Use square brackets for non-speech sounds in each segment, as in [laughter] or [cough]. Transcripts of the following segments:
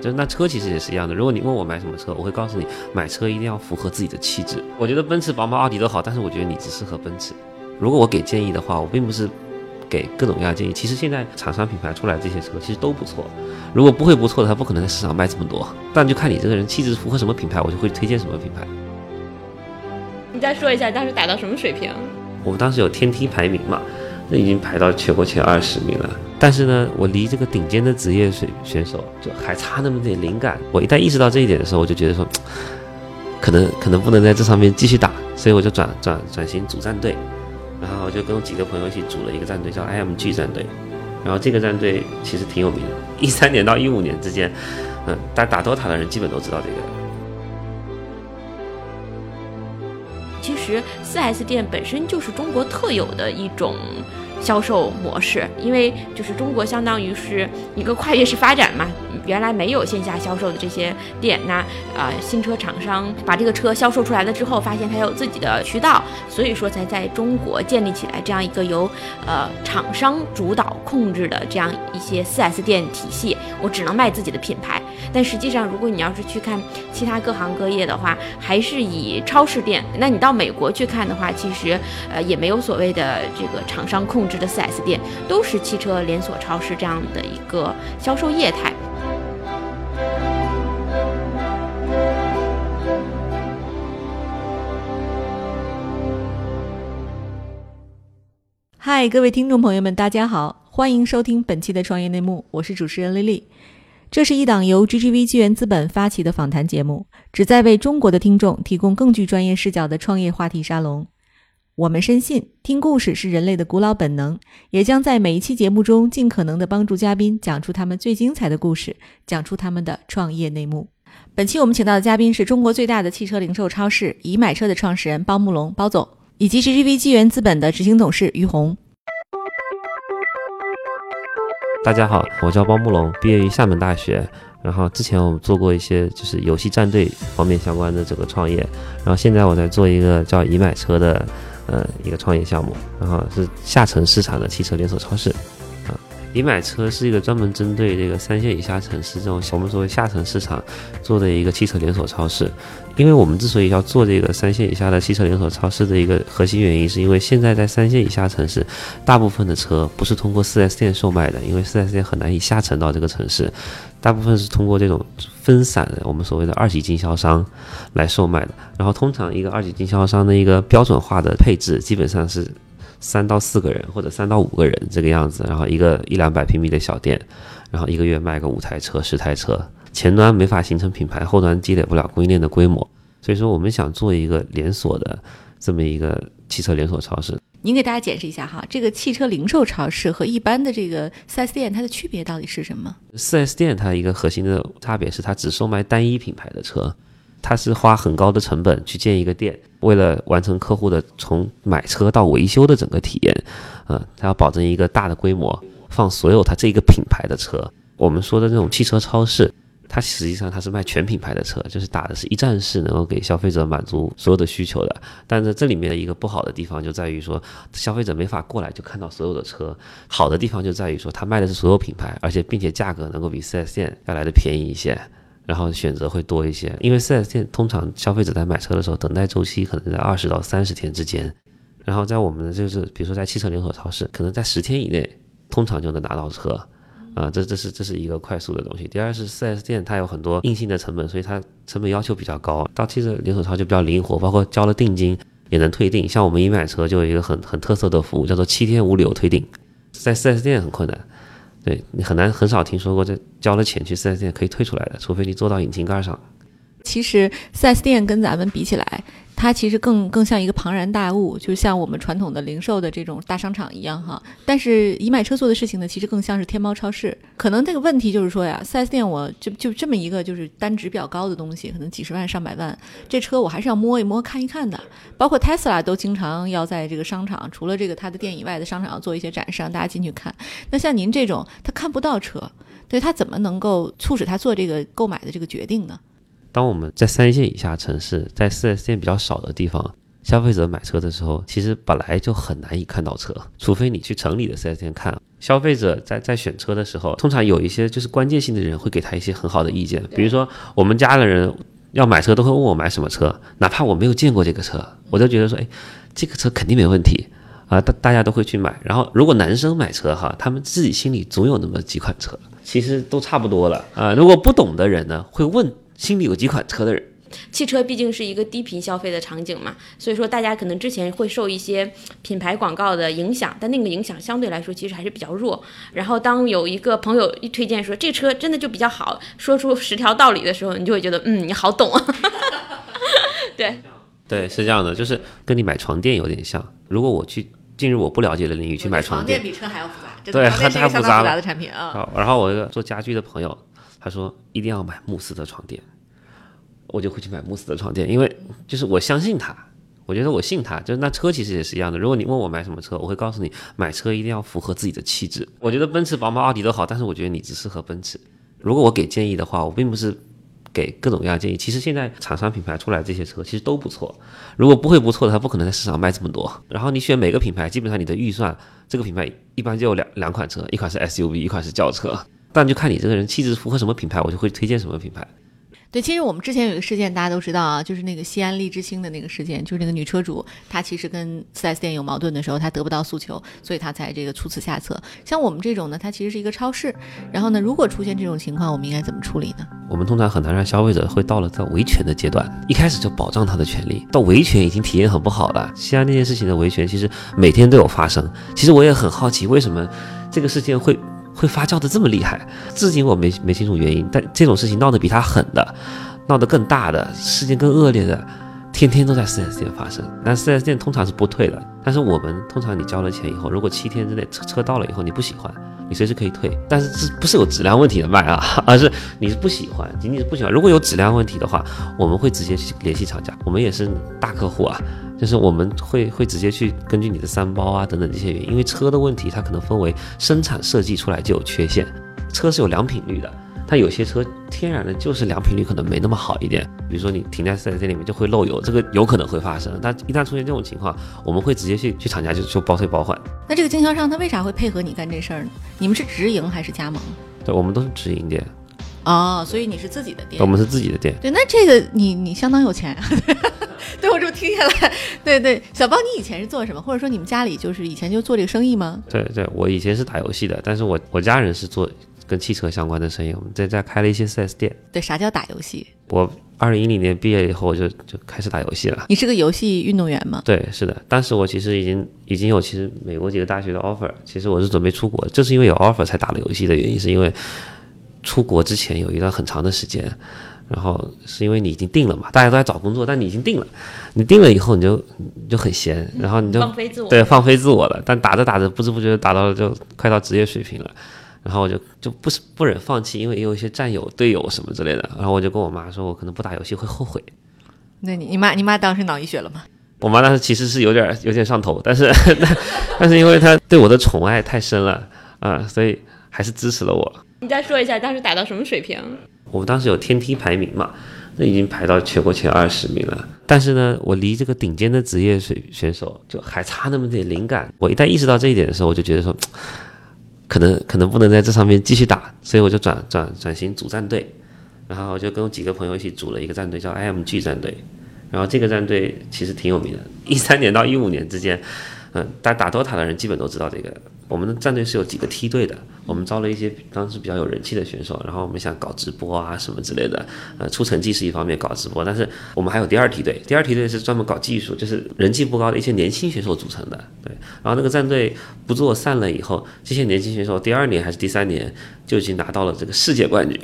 就是那车其实也是一样的。如果你问我买什么车，我会告诉你，买车一定要符合自己的气质。我觉得奔驰、宝马、奥迪都好，但是我觉得你只适合奔驰。如果我给建议的话，我并不是给各种各样的建议。其实现在厂商品牌出来这些车其实都不错。如果不会不错的，它不可能在市场卖这么多。但就看你这个人气质符合什么品牌，我就会推荐什么品牌。你再说一下当时打到什么水平？我们当时有天梯排名嘛，那已经排到全国前二十名了。但是呢，我离这个顶尖的职业选选手就还差那么点灵感。我一旦意识到这一点的时候，我就觉得说，[tsk] 可能可能不能在这上面继续打，所以我就 [tsk] 转转转型组战队，然后我就跟我几个朋友一起组了一个战队，叫 IMG 战队。然后这个战队其实挺有名的，一三年到一五年之间，嗯，打打 DOTA 的人基本都知道这个。其实四 S 店本身就是中国特有的一种。销售模式，因为就是中国相当于是一个跨越式发展嘛，[laughs] 原来没有线下销售的这些店，那啊新车厂商把这个车销售出来了之后，发现它有自己的渠道，所以说才在中国建立起来这样一个由呃厂商主导控制的这样一些 4S 店体系。我只能卖自己的品牌，但实际上如果你要是去看其他各行各业的话，还是以超市店。那你到美国去看的话，其实呃也没有所谓的这个厂商控制。的 4S 店都是汽车连锁超市这样的一个销售业态。嗨，各位听众朋友们，大家好，欢迎收听本期的创业内幕，我是主持人丽丽。这是一档由 GGV 纪元资本发起的访谈节目，旨在为中国的听众提供更具专业视角的创业话题沙龙。我们深信，听故事是人类的古老本能，也将在每一期节目中尽可能的帮助嘉宾讲出他们最精彩的故事，讲出他们的创业内幕。本期我们请到的嘉宾是中国最大的汽车零售超市“已买车”的创始人包慕龙包总，以及 GGV 纪元资本的执行董事于红。大家好，我叫包慕龙，毕业于厦门大学。然后之前我们做过一些就是游戏战队方面相关的这个创业，然后现在我在做一个叫“已买车”的。呃，一个创业项目，然后是下沉市场的汽车连锁超市，你，买车是一个专门针对这个三线以下城市这种我们所谓下沉市场做的一个汽车连锁超市。因为我们之所以要做这个三线以下的汽车连锁超市的一个核心原因，是因为现在在三线以下城市，大部分的车不是通过 4S 店售卖的，因为 4S 店很难以下沉到这个城市，大部分是通过这种分散的我们所谓的二级经销商来售卖的。然后通常一个二级经销商的一个标准化的配置，基本上是三到四个人或者三到五个人这个样子，然后一个一两百平米的小店，然后一个月卖个五台车、十台车。前端没法形成品牌，后端积累不了供应链的规模，所以说我们想做一个连锁的这么一个汽车连锁超市。您给大家解释一下哈，这个汽车零售超市和一般的这个 4S 店它的区别到底是什么？4S 店它一个核心的差别是它只售卖单一品牌的车，它是花很高的成本去建一个店，为了完成客户的从买车到维修的整个体验，啊，它要保证一个大的规模，放所有它这个品牌的车。我们说的这种汽车超市。它实际上它是卖全品牌的车，就是打的是一站式，能够给消费者满足所有的需求的。但是这里面的一个不好的地方就在于说，消费者没法过来就看到所有的车。好的地方就在于说，它卖的是所有品牌，而且并且价格能够比 4S 店要来的便宜一些，然后选择会多一些。因为 4S 店通常消费者在买车的时候，等待周期可能在二十到三十天之间，然后在我们的就是比如说在汽车连锁超市，可能在十天以内，通常就能拿到车。啊，这这是这是一个快速的东西。第二是 4S 店，它有很多硬性的成本，所以它成本要求比较高。到汽车连锁超就比较灵活，包括交了定金也能退订。像我们一买车就有一个很很特色的服务，叫做七天无理由退订，在 4S 店很困难，对你很难很少听说过这交了钱去四 S 店可以退出来的，除非你坐到引擎盖上。其实四 S 店跟咱们比起来。它其实更更像一个庞然大物，就像我们传统的零售的这种大商场一样哈。但是以买车做的事情呢，其实更像是天猫超市。可能这个问题就是说呀，4S 店我就就这么一个就是单值比较高的东西，可能几十万上百万，这车我还是要摸一摸看一看的。包括 Tesla 都经常要在这个商场，除了这个它的店以外的商场要做一些展示，让大家进去看。那像您这种，他看不到车，对他怎么能够促使他做这个购买的这个决定呢？当我们在三线以下城市，在四 S 店比较少的地方，消费者买车的时候，其实本来就很难以看到车，除非你去城里的四 S 店看。消费者在在选车的时候，通常有一些就是关键性的人会给他一些很好的意见，比如说我们家的人要买车都会问我买什么车，哪怕我没有见过这个车，我都觉得说，哎，这个车肯定没问题啊，大大家都会去买。然后如果男生买车哈，他们自己心里总有那么几款车，其实都差不多了啊。如果不懂的人呢，会问心里有几款车的人。汽车毕竟是一个低频消费的场景嘛，所以说大家可能之前会受一些品牌广告的影响，但那个影响相对来说其实还是比较弱。然后当有一个朋友一推荐说这车真的就比较好，说出十条道理的时候，你就会觉得嗯，你好懂 [laughs] 啊。对，对，是这样的，就是跟你买床垫有点像。如果我去进入我不了解的领域去买床垫，比车还要复杂，对，它太复杂的产品啊。然后我一个做家居的朋友，他说一定要买慕斯的床垫。我就会去买慕斯的床垫，因为就是我相信他，我觉得我信他。就是那车其实也是一样的。如果你问我买什么车，我会告诉你，买车一定要符合自己的气质。我觉得奔驰、宝马、奥迪都好，但是我觉得你只适合奔驰。如果我给建议的话，我并不是给各种各样建议。其实现在厂商品牌出来这些车其实都不错。如果不会不错的，它不可能在市场卖这么多。然后你选每个品牌，基本上你的预算，这个品牌一般就有两两款车，一款是 SUV，一款是轿车。但就看你这个人气质符合什么品牌，我就会推荐什么品牌。对，其实我们之前有一个事件，大家都知道啊，就是那个西安荔枝星的那个事件，就是那个女车主，她其实跟 4S 店有矛盾的时候，她得不到诉求，所以她才这个出此下策。像我们这种呢，它其实是一个超市，然后呢，如果出现这种情况，我们应该怎么处理呢？我们通常很难让消费者会到了在维权的阶段，一开始就保障他的权利，到维权已经体验很不好了。西安那件事情的维权，其实每天都有发生。其实我也很好奇，为什么这个事件会？会发酵的这么厉害，至今我没没清楚原因。但这种事情闹得比他狠的，闹得更大的，事件更恶劣的，天天都在四 S 店发生。但四 S 店通常是不退的。但是我们通常你交了钱以后，如果七天之内车车到了以后你不喜欢，你随时可以退。但是这不是有质量问题的卖啊，[laughs] 而是你是不喜欢，仅仅是不喜欢。如果有质量问题的话，我们会直接去联系厂家，我们也是大客户啊。就是我们会会直接去根据你的三包啊等等这些原因，因为车的问题它可能分为生产设计出来就有缺陷，车是有良品率的，它有些车天然的就是良品率可能没那么好一点，比如说你停在四 S 店里面就会漏油，这个有可能会发生，但一旦出现这种情况，我们会直接去去厂家就就包退包换。那这个经销商他为啥会配合你干这事儿呢？你们是直营还是加盟？对，我们都是直营店。哦，所以你是自己的店？我们是自己的店。对，那这个你你相当有钱。[laughs] 对我这么听下来，对对，小包，你以前是做什么？或者说你们家里就是以前就做这个生意吗？对对，我以前是打游戏的，但是我我家人是做跟汽车相关的生意，我们在家开了一些 4S 店。对，啥叫打游戏？我二零一零年毕业以后，我就就开始打游戏了。你是个游戏运动员吗？对，是的。当时我其实已经已经有其实美国几个大学的 offer，其实我是准备出国，就是因为有 offer 才打了游戏的原因，是因为出国之前有一段很长的时间。然后是因为你已经定了嘛，大家都在找工作，但你已经定了，你定了以后你就你就很闲，然后你就放飞自我，对，放飞自我了。但打着打着，不知不觉打到了就快到职业水平了，然后我就就不是不忍放弃，因为也有一些战友、队友什么之类的。然后我就跟我妈说，我可能不打游戏会后悔。那你你妈你妈当时脑溢血了吗？我妈当时其实是有点有点上头，但是 [laughs] 但是因为她对我的宠爱太深了啊，所以还是支持了我。你再说一下当时打到什么水平？我们当时有天梯排名嘛，那已经排到全国前二十名了。但是呢，我离这个顶尖的职业水选手就还差那么点灵感。我一旦意识到这一点的时候，我就觉得说，可能可能不能在这上面继续打，所以我就转转转型组战队，然后就跟几个朋友一起组了一个战队，叫 IMG 战队。然后这个战队其实挺有名的，一三年到一五年之间。嗯，打打 DOTA 的人基本都知道这个。我们的战队是有几个梯队的，我们招了一些当时比较有人气的选手，然后我们想搞直播啊什么之类的。呃，出成绩是一方面，搞直播，但是我们还有第二梯队，第二梯队是专门搞技术，就是人气不高的一些年轻选手组成的。对，然后那个战队不做散了以后，这些年轻选手第二年还是第三年就已经拿到了这个世界冠军。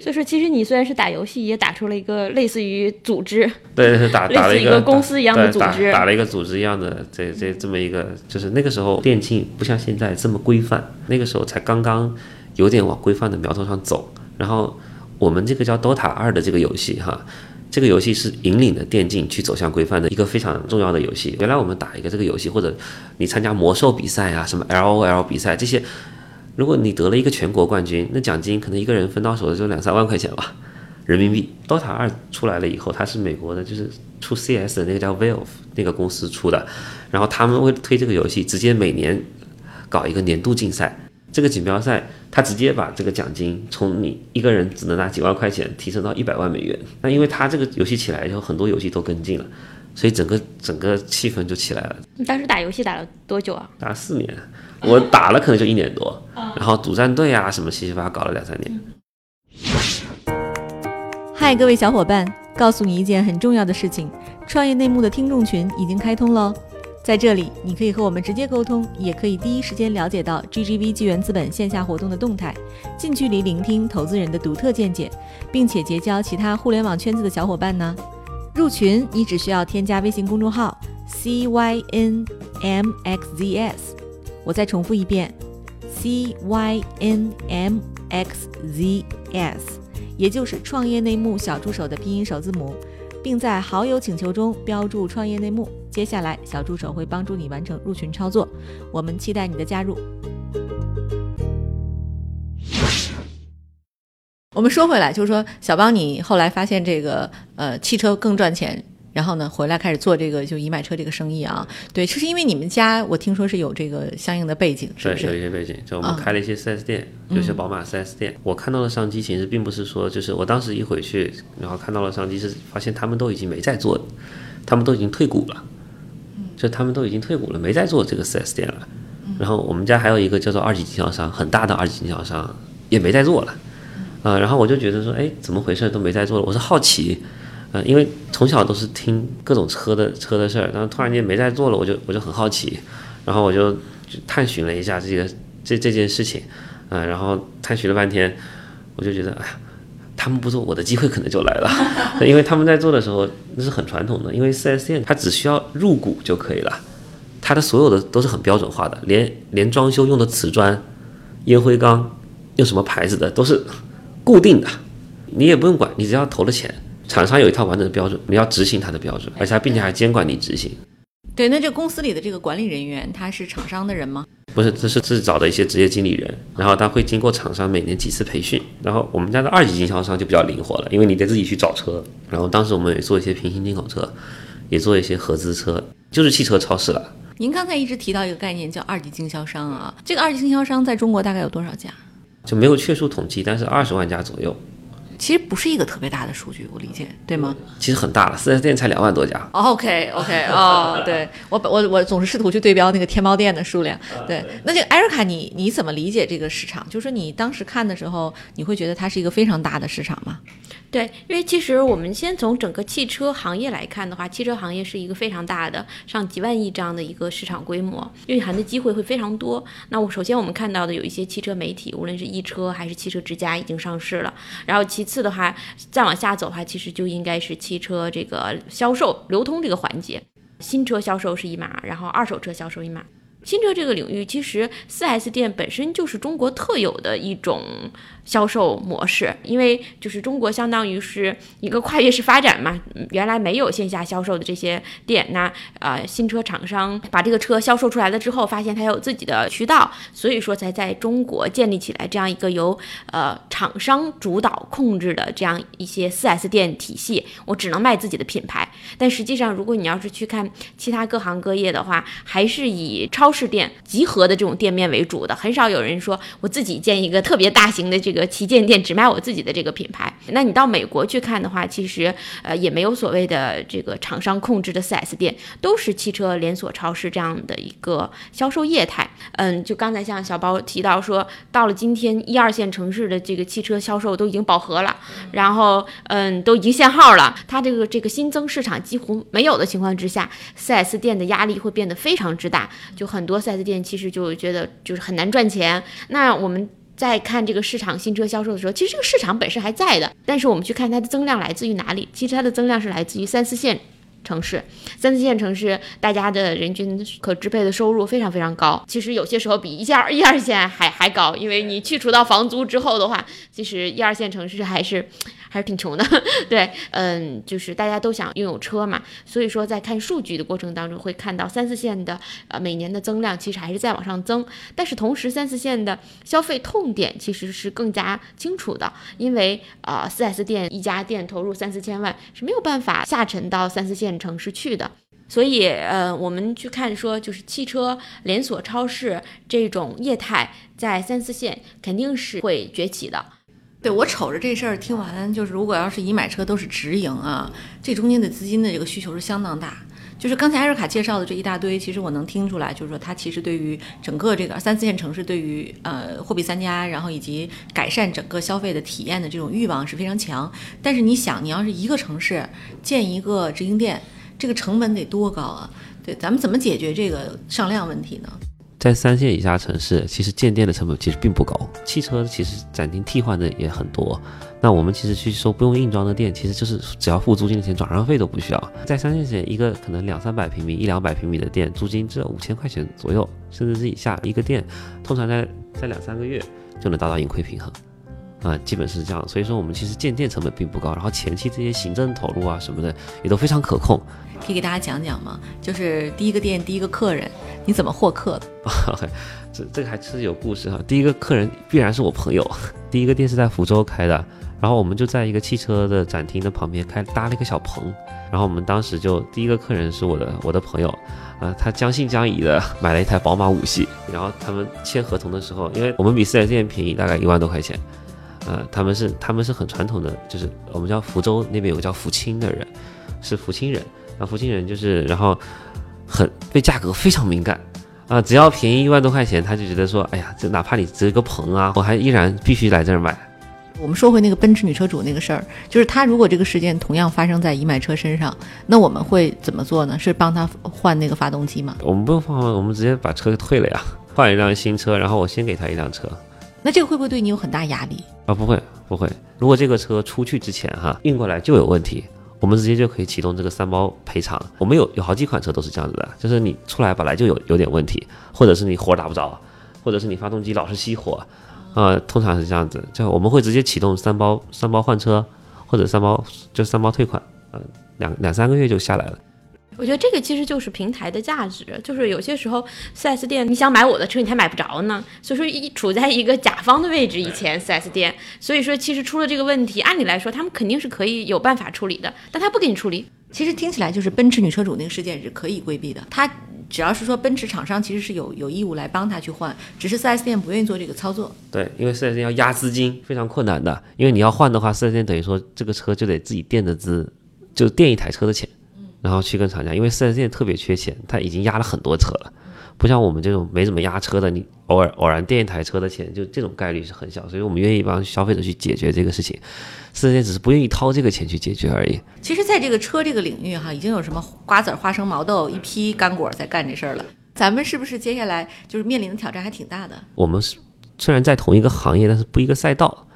所以说，其实你虽然是打游戏，也打出了一个类似于组织，对，是打 [laughs] 打了一个公司一样的组织，打了一个组织一样的这这这么一个，就是那个时候电竞不像现在这么规范，那个时候才刚刚有点往规范的苗头上走。然后我们这个叫 DOTA 二的这个游戏哈，这个游戏是引领的电竞去走向规范的一个非常重要的游戏。原来我们打一个这个游戏，或者你参加魔兽比赛啊，什么 LOL 比赛这些。如果你得了一个全国冠军，那奖金可能一个人分到手的就两三万块钱吧，人民币。DOTA 二出来了以后，它是美国的，就是出 CS 的那个叫 Valve 那个公司出的，然后他们会推这个游戏，直接每年搞一个年度竞赛，这个锦标赛，他直接把这个奖金从你一个人只能拿几万块钱提升到一百万美元。那因为它这个游戏起来以后，很多游戏都跟进了，所以整个整个气氛就起来了。你当时打游戏打了多久啊？打了四年，我打了可能就一年多，然后组战队啊什么七七八八搞了两三年。嗨，各位小伙伴，告诉你一件很重要的事情：创业内幕的听众群已经开通喽。在这里，你可以和我们直接沟通，也可以第一时间了解到 GGV 纪元资本线下活动的动态，近距离聆听投资人的独特见解，并且结交其他互联网圈子的小伙伴呢。入群，你只需要添加微信公众号 CYNMXZS，我再重复一遍，CYNMXZS，也就是创业内幕小助手的拼音首字母。并在好友请求中标注“创业内幕”。接下来，小助手会帮助你完成入群操作。我们期待你的加入。我们说回来，就是说，小邦，你后来发现这个呃，汽车更赚钱。然后呢，回来开始做这个就以买车这个生意啊。对，就是因为你们家我听说是有这个相应的背景，是不是？有一些背景，就我们开了一些 4S 店，有些宝马 4S 店。我看到的商机其实并不是说，就是我当时一回去，然后看到了商机，是发现他们都已经没在做，他们都已经退股了，就他们都已经退股了，没在做这个 4S 店了。然后我们家还有一个叫做二级经销商，很大的二级经销商也没在做了，啊，然后我就觉得说，哎，怎么回事都没在做了，我是好奇。呃，因为从小都是听各种车的车的事儿，然后突然间没在做了，我就我就很好奇，然后我就探寻了一下这个这这件事情，啊，然后探寻了半天，我就觉得，哎呀，他们不做，我的机会可能就来了，[laughs] 因为他们在做的时候那是很传统的，因为 4S 店它只需要入股就可以了，它的所有的都是很标准化的，连连装修用的瓷砖、烟灰缸，用什么牌子的都是固定的，你也不用管，你只要投了钱。厂商有一套完整的标准，你要执行它的标准，而且并且还监管你执行。对，那这公司里的这个管理人员，他是厂商的人吗？不是，这是自己找的一些职业经理人，然后他会经过厂商每年几次培训。然后我们家的二级经销商就比较灵活了，因为你得自己去找车。然后当时我们也做一些平行进口车，也做一些合资车，就是汽车超市了。您刚才一直提到一个概念叫二级经销商啊，这个二级经销商在中国大概有多少家？就没有确数统计，但是二十万家左右。其实不是一个特别大的数据，我理解对吗？其实很大了，四 S 店才两万多家。OK OK 哦，对我我我总是试图去对标那个天猫店的数量。对，那这个艾瑞卡，你你怎么理解这个市场？就是说你当时看的时候，你会觉得它是一个非常大的市场吗？对，因为其实我们先从整个汽车行业来看的话，汽车行业是一个非常大的，上几万亿这样的一个市场规模，蕴含的机会会非常多。那我首先我们看到的有一些汽车媒体，无论是易车还是汽车之家已经上市了。然后其次的话，再往下走的话，其实就应该是汽车这个销售流通这个环节，新车销售是一码，然后二手车销售一码。新车这个领域，其实 4S 店本身就是中国特有的一种。销售模式，因为就是中国相当于是一个跨越式发展嘛，原来没有线下销售的这些店，那呃新车厂商把这个车销售出来了之后，发现它有自己的渠道，所以说才在中国建立起来这样一个由呃厂商主导控制的这样一些 4S 店体系。我只能卖自己的品牌，但实际上如果你要是去看其他各行各业的话，还是以超市店集合的这种店面为主的，很少有人说我自己建一个特别大型的这个。旗舰店只卖我自己的这个品牌，那你到美国去看的话，其实呃也没有所谓的这个厂商控制的 4S 店，都是汽车连锁超市这样的一个销售业态。嗯，就刚才像小包提到说，到了今天一二线城市的这个汽车销售都已经饱和了，然后嗯都已经限号了，它这个这个新增市场几乎没有的情况之下，4S 店的压力会变得非常之大，就很多 4S 店其实就觉得就是很难赚钱。那我们。在看这个市场新车销售的时候，其实这个市场本身还在的，但是我们去看它的增量来自于哪里？其实它的增量是来自于三四线城市，三四线城市大家的人均可支配的收入非常非常高，其实有些时候比一线一二线还还高，因为你去除到房租之后的话，其实一二线城市还是。还是挺穷的，[laughs] 对，嗯，就是大家都想拥有车嘛，所以说在看数据的过程当中，会看到三四线的呃每年的增量其实还是在往上增，但是同时三四线的消费痛点其实是更加清楚的，因为啊四 S 店一家店投入三四千万是没有办法下沉到三四线城市去的。所以，呃，我们去看说，就是汽车连锁超市这种业态在三四线肯定是会崛起的。对我瞅着这事儿听完，就是如果要是以买车都是直营啊，这中间的资金的这个需求是相当大。就是刚才艾瑞卡介绍的这一大堆，其实我能听出来，就是说它其实对于整个这个三四线城市，对于呃货币三家，然后以及改善整个消费的体验的这种欲望是非常强。但是你想，你要是一个城市建一个直营店，这个成本得多高啊？对，咱们怎么解决这个上量问题呢？在三线以下城市，其实建店的成本其实并不高，汽车其实展厅替换的也很多。那我们其实去收不用硬装的店，其实就是只要付租金的钱，转让费都不需要。在三线线，一个可能两三百平米、一两百平米的店，租金只有五千块钱左右，甚至是以下。一个店通常在在两三个月就能达到盈亏平衡，啊，基本是这样。所以说我们其实建店成本并不高，然后前期这些行政投入啊什么的也都非常可控。可以给大家讲讲吗？就是第一个店第一个客人，你怎么获客的？[laughs] 这这个还是有故事哈。第一个客人必然是我朋友。[laughs] 第一个店是在福州开的，然后我们就在一个汽车的展厅的旁边开搭了一个小棚，然后我们当时就第一个客人是我的我的朋友，啊，他将信将疑的买了一台宝马五系，然后他们签合同的时候，因为我们比四 S 店便宜大概一万多块钱，呃，他们是他们是很传统的，就是我们叫福州那边有个叫福清的人，是福清人。啊，福清人就是，然后很对价格非常敏感啊，只要便宜一万多块钱，他就觉得说，哎呀，这哪怕你值一个棚啊，我还依然必须来这儿买。我们说回那个奔驰女车主那个事儿，就是他如果这个事件同样发生在已买车身上，那我们会怎么做呢？是帮他换那个发动机吗？我们不用换，我们直接把车给退了呀，换一辆新车，然后我先给他一辆车。那这个会不会对你有很大压力啊？不会，不会。如果这个车出去之前哈运过来就有问题。我们直接就可以启动这个三包赔偿。我们有有好几款车都是这样子的，就是你出来本来就有有点问题，或者是你火打不着，或者是你发动机老是熄火，啊，通常是这样子。就我们会直接启动三包三包换车，或者三包就三包退款，嗯，两两三个月就下来了。我觉得这个其实就是平台的价值，就是有些时候 4S 店你想买我的车，你还买不着呢。所以说一处在一个甲方的位置，以前 4S 店，所以说其实出了这个问题，按理来说他们肯定是可以有办法处理的，但他不给你处理。其实听起来就是奔驰女车主那个事件是可以规避的，他只要是说奔驰厂商其实是有有义务来帮他去换，只是 4S 店不愿意做这个操作。对，因为 4S 店要压资金非常困难的，因为你要换的话，4S 店等于说这个车就得自己垫的资，就垫一台车的钱。然后去跟厂家，因为四 S 店特别缺钱，他已经压了很多车了，不像我们这种没怎么压车的，你偶尔偶然垫一台车的钱，就这种概率是很小，所以我们愿意帮消费者去解决这个事情。四 S 店只是不愿意掏这个钱去解决而已。其实，在这个车这个领域哈，已经有什么瓜子、花生、毛豆一批干果在干这事儿了。咱们是不是接下来就是面临的挑战还挺大的？我们是虽然在同一个行业，但是不一个赛道。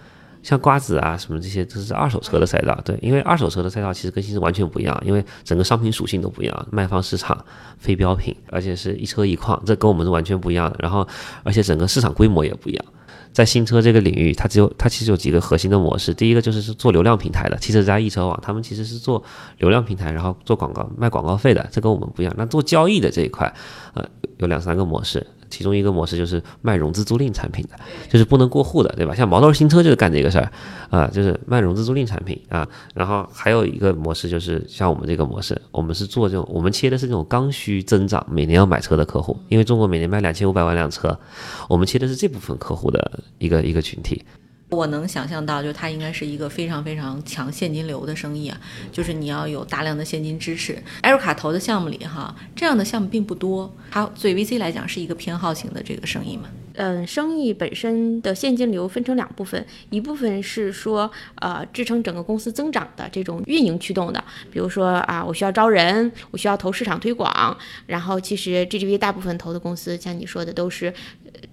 像瓜子啊什么这些，都是二手车的赛道。对，因为二手车的赛道其实跟新车完全不一样，因为整个商品属性都不一样，卖方市场非标品，而且是一车一况，这跟我们是完全不一样的。然后，而且整个市场规模也不一样。在新车这个领域，它只有它其实有几个核心的模式。第一个就是是做流量平台的，汽车之家、易车网，他们其实是做流量平台，然后做广告卖广告费的，这跟我们不一样。那做交易的这一块，呃，有两三个模式。其中一个模式就是卖融资租赁产品的，就是不能过户的，对吧？像毛豆新车就是干这个事儿，啊，就是卖融资租赁产品啊。然后还有一个模式就是像我们这个模式，我们是做这种，我们切的是这种刚需增长，每年要买车的客户，因为中国每年卖两千五百万辆车，我们切的是这部分客户的一个一个群体。我能想象到，就它应该是一个非常非常强现金流的生意啊，就是你要有大量的现金支持。艾瑞卡投的项目里哈，这样的项目并不多，它对 VC 来讲是一个偏好型的这个生意嘛。嗯，生意本身的现金流分成两部分，一部分是说，呃，支撑整个公司增长的这种运营驱动的，比如说啊，我需要招人，我需要投市场推广，然后其实 GGV 大部分投的公司，像你说的都是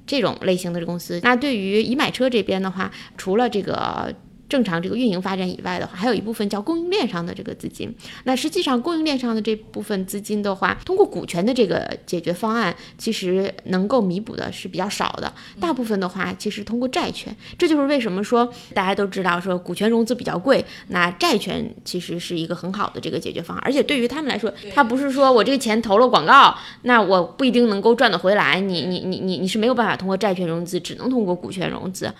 这种类型的公司。那对于已买车这边的话，除了这个。正常这个运营发展以外的话，还有一部分叫供应链上的这个资金。那实际上供应链上的这部分资金的话，通过股权的这个解决方案，其实能够弥补的是比较少的。大部分的话，其实通过债权。这就是为什么说大家都知道说股权融资比较贵，那债权其实是一个很好的这个解决方案。而且对于他们来说，他不是说我这个钱投了广告，那我不一定能够赚得回来。你你你你你是没有办法通过债权融资，只能通过股权融资。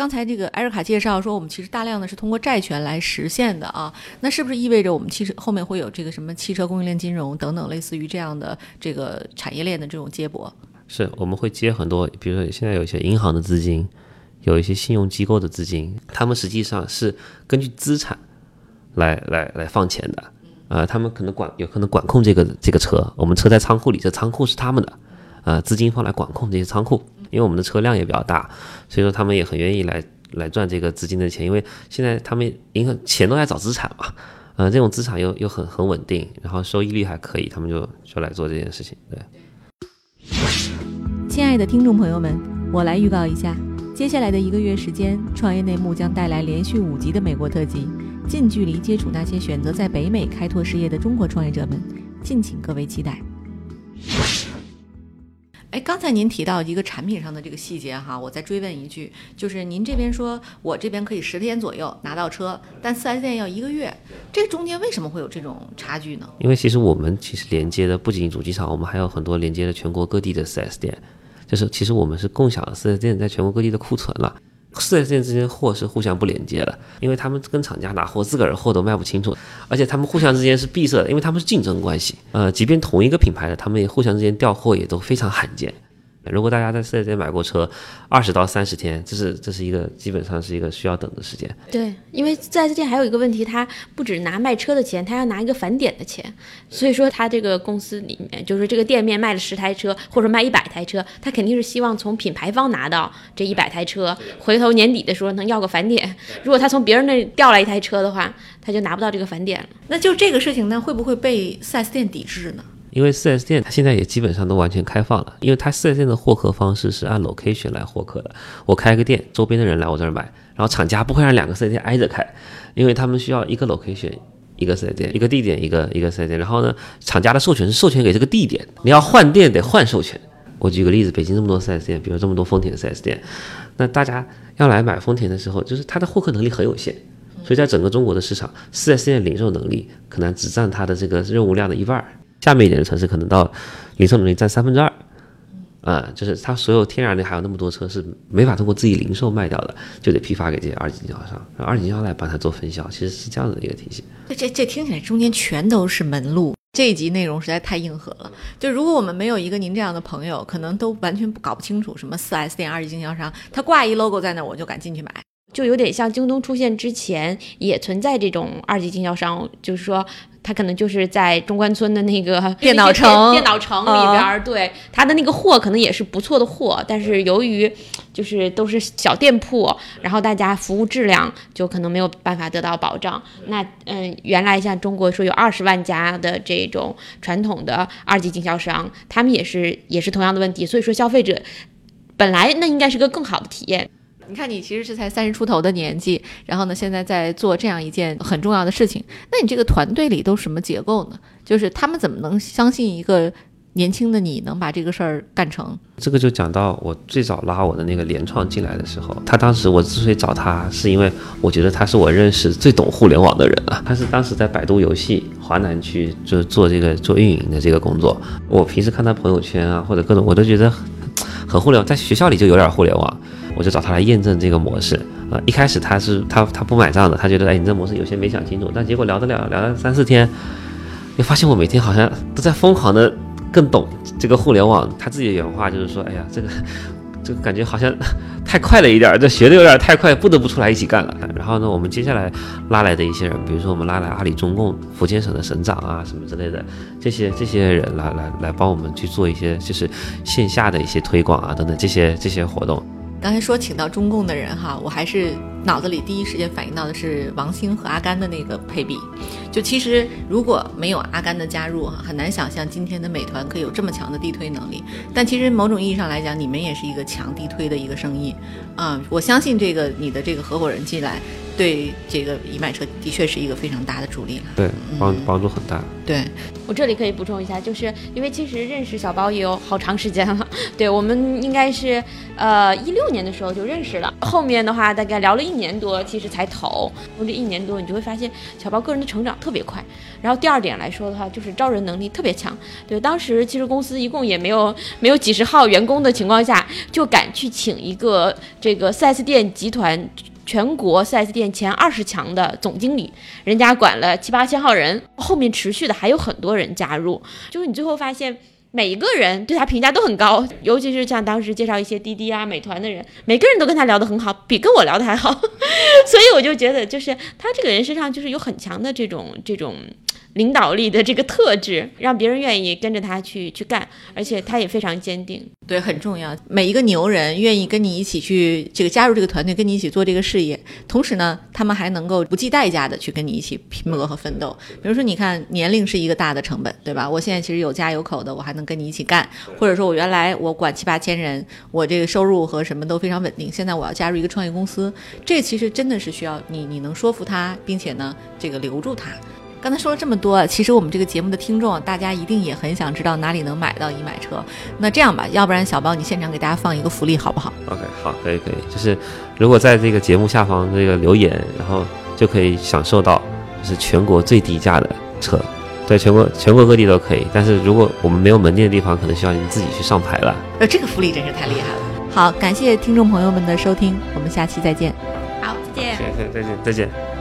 刚才这个艾瑞卡介绍说，我们其实大量的是通过债权来实现的啊，那是不是意味着我们汽车后面会有这个什么汽车供应链金融等等类似于这样的这个产业链的这种接驳？是，我们会接很多，比如说现在有一些银行的资金，有一些信用机构的资金，他们实际上是根据资产来来来放钱的，呃，他们可能管有可能管控这个这个车，我们车在仓库里，这仓库是他们的，呃，资金方来管控这些仓库，因为我们的车辆也比较大，所以说他们也很愿意来来赚这个资金的钱，因为现在他们银行钱都在找资产嘛，呃，这种资产又又很很稳定，然后收益率还可以，他们就就来做这件事情，对。亲爱的听众朋友们，我来预告一下，接下来的一个月时间，创业内幕将带来连续五集的美国特辑，近距离接触那些选择在北美开拓事业的中国创业者们，敬请各位期待。哎，刚才您提到一个产品上的这个细节哈，我再追问一句，就是您这边说我这边可以十天左右拿到车，但四 S 店要一个月，这中间为什么会有这种差距呢？因为其实我们其实连接的不仅主机厂，我们还有很多连接的全国各地的四 S 店，就是其实我们是共享四 S 店在全国各地的库存了。四 S 店之间货是互相不连接的，因为他们跟厂家拿货，自个儿的货都卖不清楚，而且他们互相之间是闭塞的，因为他们是竞争关系。呃，即便同一个品牌的，他们也互相之间调货也都非常罕见。如果大家在四 S 店买过车，二十到三十天，这是这是一个基本上是一个需要等的时间。对，因为四 S 店还有一个问题，他不止拿卖车的钱，他要拿一个返点的钱。所以说，他这个公司里面，就是这个店面卖了十台车，或者卖一百台车，他肯定是希望从品牌方拿到这一百台车，回头年底的时候能要个返点。如果他从别人那调来一台车的话，他就拿不到这个返点了。那就这个事情呢，会不会被四 S 店抵制呢？因为 4S 店它现在也基本上都完全开放了，因为它 4S 店的获客方式是按 location 来获客的。我开个店，周边的人来我这儿买，然后厂家不会让两个 4S 店挨着开，因为他们需要一个 location 一个 4S 店，一个地点一个一个 4S 店。然后呢，厂家的授权是授权给这个地点，你要换店得换授权。我举个例子，北京这么多 4S 店，比如这么多丰田的 4S 店，那大家要来买丰田的时候，就是它的获客能力很有限，所以在整个中国的市场，4S 店零售能力可能只占它的这个任务量的一半。下面一点的城市可能到零售能力占三分之二，啊，就是它所有天然的还有那么多车是没法通过自己零售卖掉的，就得批发给这些二级经销商，让二级经销商来帮他做分销，其实是这样的一个体系。这这听起来中间全都是门路，这一集内容实在太硬核了。就如果我们没有一个您这样的朋友，可能都完全搞不清楚什么四 S 店、二级经销商，他挂一 logo 在那，我就敢进去买。就有点像京东出现之前也存在这种二级经销商，就是说他可能就是在中关村的那个 [laughs] 电脑城电脑城里边，对他的那个货可能也是不错的货，但是由于就是都是小店铺，然后大家服务质量就可能没有办法得到保障。那嗯，原来像中国说有二十万家的这种传统的二级经销商，他们也是也是同样的问题，所以说消费者本来那应该是个更好的体验。你看，你其实是才三十出头的年纪，然后呢，现在在做这样一件很重要的事情。那你这个团队里都什么结构呢？就是他们怎么能相信一个年轻的你能把这个事儿干成？这个就讲到我最早拉我的那个联创进来的时候，他当时我之所以找他，是因为我觉得他是我认识最懂互联网的人啊。他是当时在百度游戏华南区就做这个做运营的这个工作。我平时看他朋友圈啊，或者各种，我都觉得很互联网，在学校里就有点互联网。我就找他来验证这个模式啊！一开始他是他他不买账的，他觉得哎，你这模式有些没想清楚。但结果聊得了聊了三四天，又发现我每天好像都在疯狂的更懂这个互联网。他自己的原话就是说：“哎呀，这个就感觉好像太快了一点，这学的有点太快，不得不出来一起干了。”然后呢，我们接下来拉来的一些人，比如说我们拉来阿里中共福建省的省长啊什么之类的，这些这些人来来来帮我们去做一些就是线下的一些推广啊等等这些这些活动。刚才说请到中共的人哈，我还是脑子里第一时间反应到的是王兴和阿甘的那个配比。就其实如果没有阿甘的加入哈，很难想象今天的美团可以有这么强的地推能力。但其实某种意义上来讲，你们也是一个强地推的一个生意啊。我相信这个你的这个合伙人进来。对这个已买车的确是一个非常大的助力了，对，帮帮助很大。对我这里可以补充一下，就是因为其实认识小包也有好长时间了，[laughs] 对我们应该是呃一六年的时候就认识了，后面的话大概聊了一一年多其实才投，从这一年多你就会发现小包个人的成长特别快。然后第二点来说的话，就是招人能力特别强。对，当时其实公司一共也没有没有几十号员工的情况下，就敢去请一个这个 4S 店集团。全国 4S 店前二十强的总经理，人家管了七八千号人，后面持续的还有很多人加入，就是你最后发现每一个人对他评价都很高，尤其是像当时介绍一些滴滴啊、美团的人，每个人都跟他聊得很好，比跟我聊的还好，[laughs] 所以我就觉得就是他这个人身上就是有很强的这种这种。领导力的这个特质，让别人愿意跟着他去去干，而且他也非常坚定。对，很重要。每一个牛人愿意跟你一起去这个加入这个团队，跟你一起做这个事业。同时呢，他们还能够不计代价的去跟你一起拼搏和奋斗。比如说，你看年龄是一个大的成本，对吧？我现在其实有家有口的，我还能跟你一起干。或者说我原来我管七八千人，我这个收入和什么都非常稳定。现在我要加入一个创业公司，这其实真的是需要你，你能说服他，并且呢，这个留住他。刚才说了这么多，其实我们这个节目的听众，大家一定也很想知道哪里能买到一买车。那这样吧，要不然小包你现场给大家放一个福利好不好？OK，好，可以可以。就是如果在这个节目下方这个留言，然后就可以享受到就是全国最低价的车，对，全国全国各地都可以。但是如果我们没有门店的地方，可能需要您自己去上牌了。呃，这个福利真是太厉害了。好，感谢听众朋友们的收听，我们下期再见。好，再见。再见，再见。